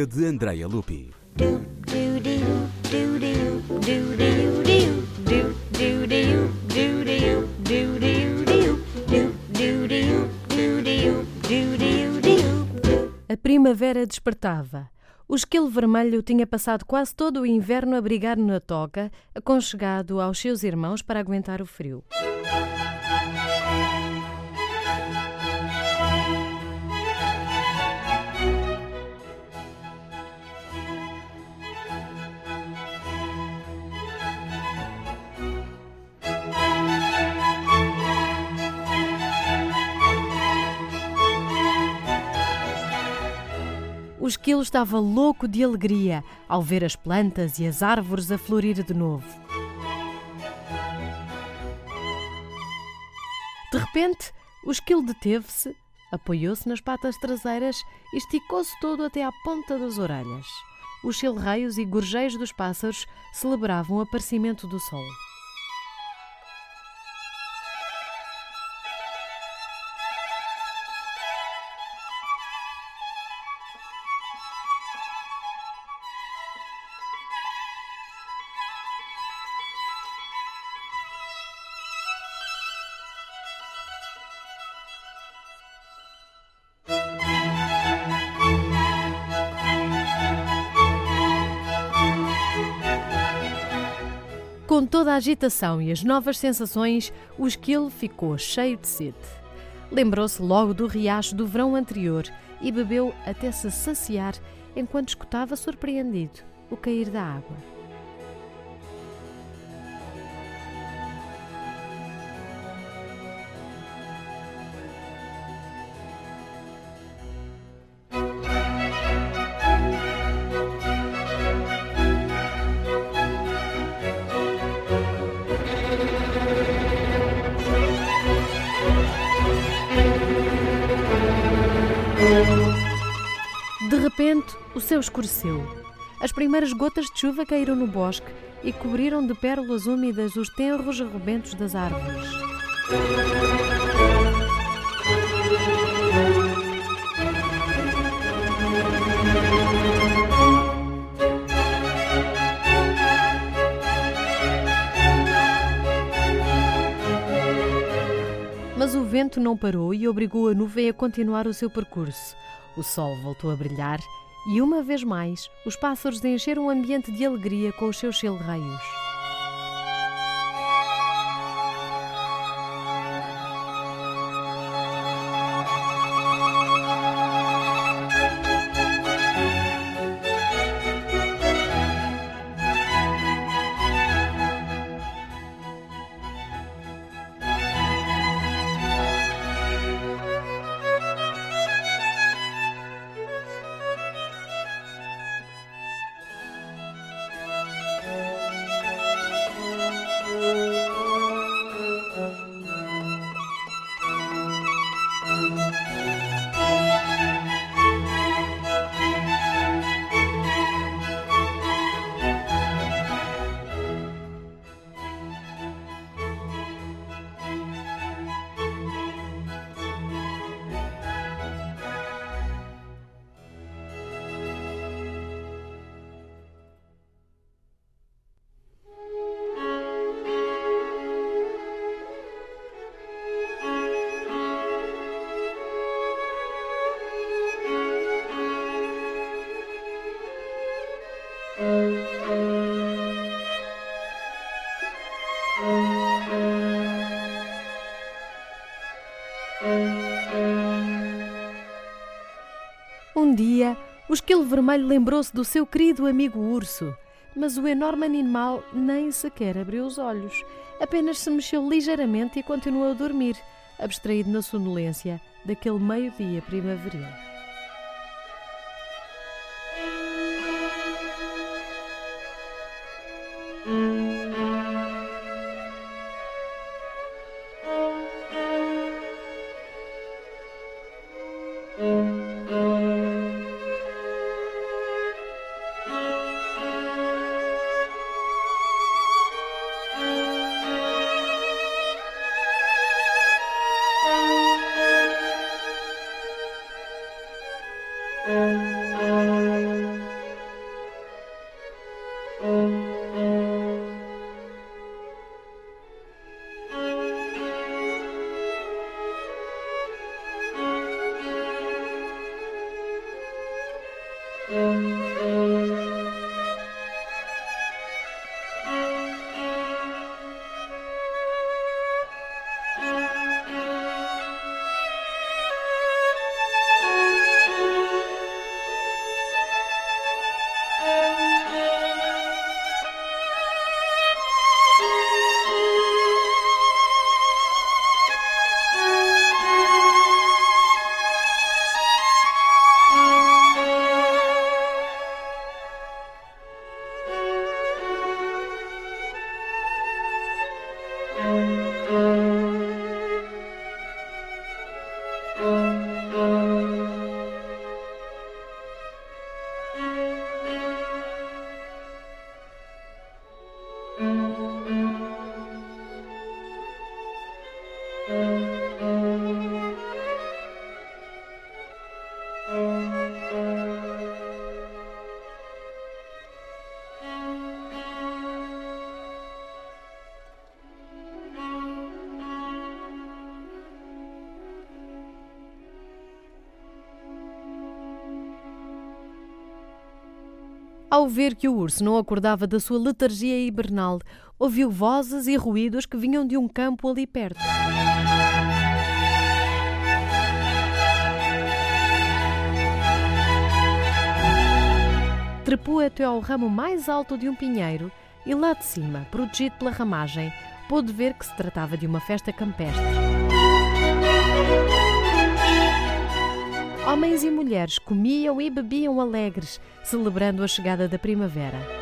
rubrica de Andrea Lupi. A primavera despertava. O esquilo vermelho tinha passado quase todo o inverno a brigar na toca, aconchegado aos seus irmãos para aguentar o frio. O esquilo estava louco de alegria ao ver as plantas e as árvores a florir de novo. De repente, o esquilo deteve-se, apoiou-se nas patas traseiras e esticou-se todo até à ponta das orelhas. Os chilreios e gorjeios dos pássaros celebravam o aparecimento do sol. Com toda a agitação e as novas sensações, o esquilo ficou cheio de sede. Lembrou-se logo do riacho do verão anterior e bebeu até se saciar enquanto escutava surpreendido o cair da água. De repente, o céu escureceu. As primeiras gotas de chuva caíram no bosque e cobriram de pérolas úmidas os tenros arrebentos das árvores. Mas o vento não parou e obrigou a nuvem a continuar o seu percurso. O sol voltou a brilhar e, uma vez mais, os pássaros encheram o ambiente de alegria com os seus chilreios. Um dia, o esquilo vermelho lembrou-se do seu querido amigo urso, mas o enorme animal nem sequer abriu os olhos, apenas se mexeu ligeiramente e continuou a dormir, abstraído na sonolência daquele meio-dia primaveril. Hum. Música Ao ver que o urso não acordava da sua letargia hibernal, ouviu vozes e ruídos que vinham de um campo ali perto. Trepou até ao ramo mais alto de um pinheiro e lá de cima, protegido pela ramagem, pôde ver que se tratava de uma festa campestre. Homens e mulheres comiam e bebiam alegres, celebrando a chegada da primavera.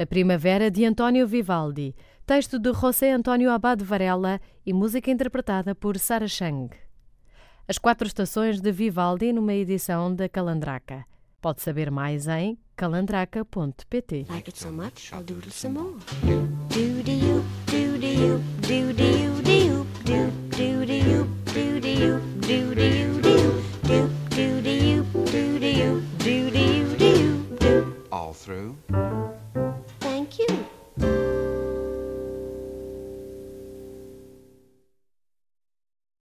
A Primavera de António Vivaldi, texto de José António Abad Varela e música interpretada por Sara Chang. As Quatro Estações de Vivaldi numa edição da Calandraca. Pode saber mais em calandraca.pt. Like